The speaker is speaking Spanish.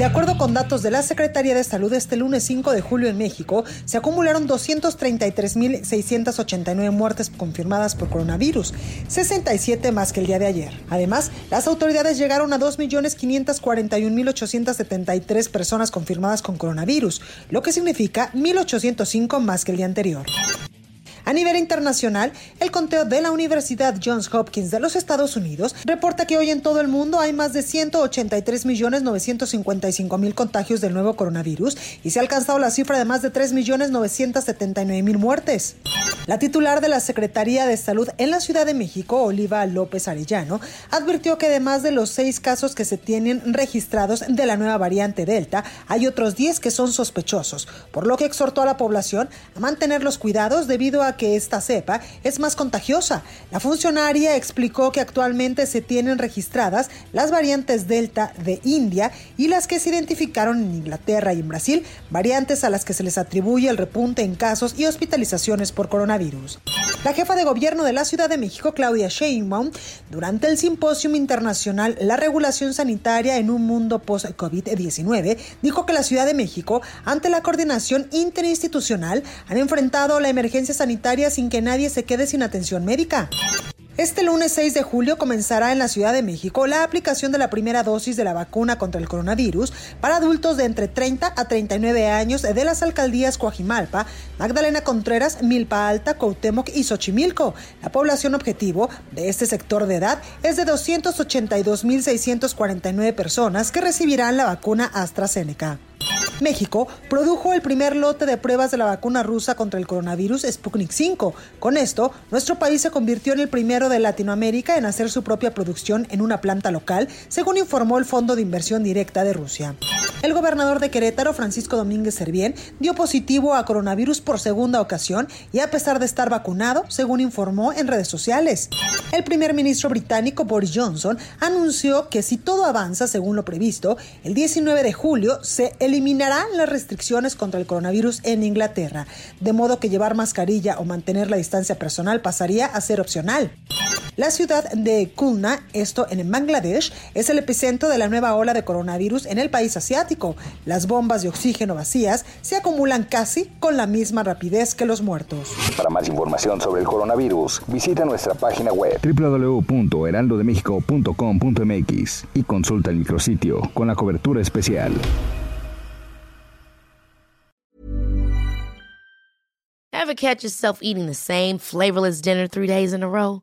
De acuerdo con datos de la Secretaría de Salud, este lunes 5 de julio en México se acumularon 233.689 muertes confirmadas por coronavirus, 67 más que el día de ayer. Además, las autoridades llegaron a 2.541.873 personas confirmadas con coronavirus, lo que significa 1.805 más que el día anterior. A nivel internacional, el conteo de la Universidad Johns Hopkins de los Estados Unidos reporta que hoy en todo el mundo hay más de 183.955.000 contagios del nuevo coronavirus y se ha alcanzado la cifra de más de 3.979.000 muertes. La titular de la Secretaría de Salud en la Ciudad de México, Oliva López Arellano, advirtió que además de los seis casos que se tienen registrados de la nueva variante Delta, hay otros 10 que son sospechosos, por lo que exhortó a la población a mantener los cuidados debido a que esta cepa es más contagiosa. La funcionaria explicó que actualmente se tienen registradas las variantes Delta de India y las que se identificaron en Inglaterra y en Brasil, variantes a las que se les atribuye el repunte en casos y hospitalizaciones por coronavirus. La jefa de gobierno de la Ciudad de México, Claudia Sheinbaum, durante el simposio internacional La regulación sanitaria en un mundo post-COVID-19, dijo que la Ciudad de México, ante la coordinación interinstitucional, han enfrentado la emergencia sanitaria sin que nadie se quede sin atención médica. Este lunes 6 de julio comenzará en la Ciudad de México la aplicación de la primera dosis de la vacuna contra el coronavirus para adultos de entre 30 a 39 años de las alcaldías Coajimalpa, Magdalena Contreras, Milpa Alta, Cuauhtémoc y Xochimilco. La población objetivo de este sector de edad es de 282.649 personas que recibirán la vacuna AstraZeneca. México produjo el primer lote de pruebas de la vacuna rusa contra el coronavirus Sputnik 5. Con esto, nuestro país se convirtió en el primero de Latinoamérica en hacer su propia producción en una planta local, según informó el Fondo de Inversión Directa de Rusia. El gobernador de Querétaro, Francisco Domínguez Servién, dio positivo a coronavirus por segunda ocasión y a pesar de estar vacunado, según informó en redes sociales. El primer ministro británico Boris Johnson anunció que si todo avanza según lo previsto, el 19 de julio se eliminarán las restricciones contra el coronavirus en Inglaterra, de modo que llevar mascarilla o mantener la distancia personal pasaría a ser opcional. La ciudad de Khulna, esto en Bangladesh, es el epicentro de la nueva ola de coronavirus en el país asiático. Las bombas de oxígeno vacías se acumulan casi con la misma rapidez que los muertos. Para más información sobre el coronavirus, visita nuestra página web www.heraldodemexico.com.mx y consulta el micrositio con la cobertura especial. Ever catch yourself eating the same flavorless dinner three days in a row?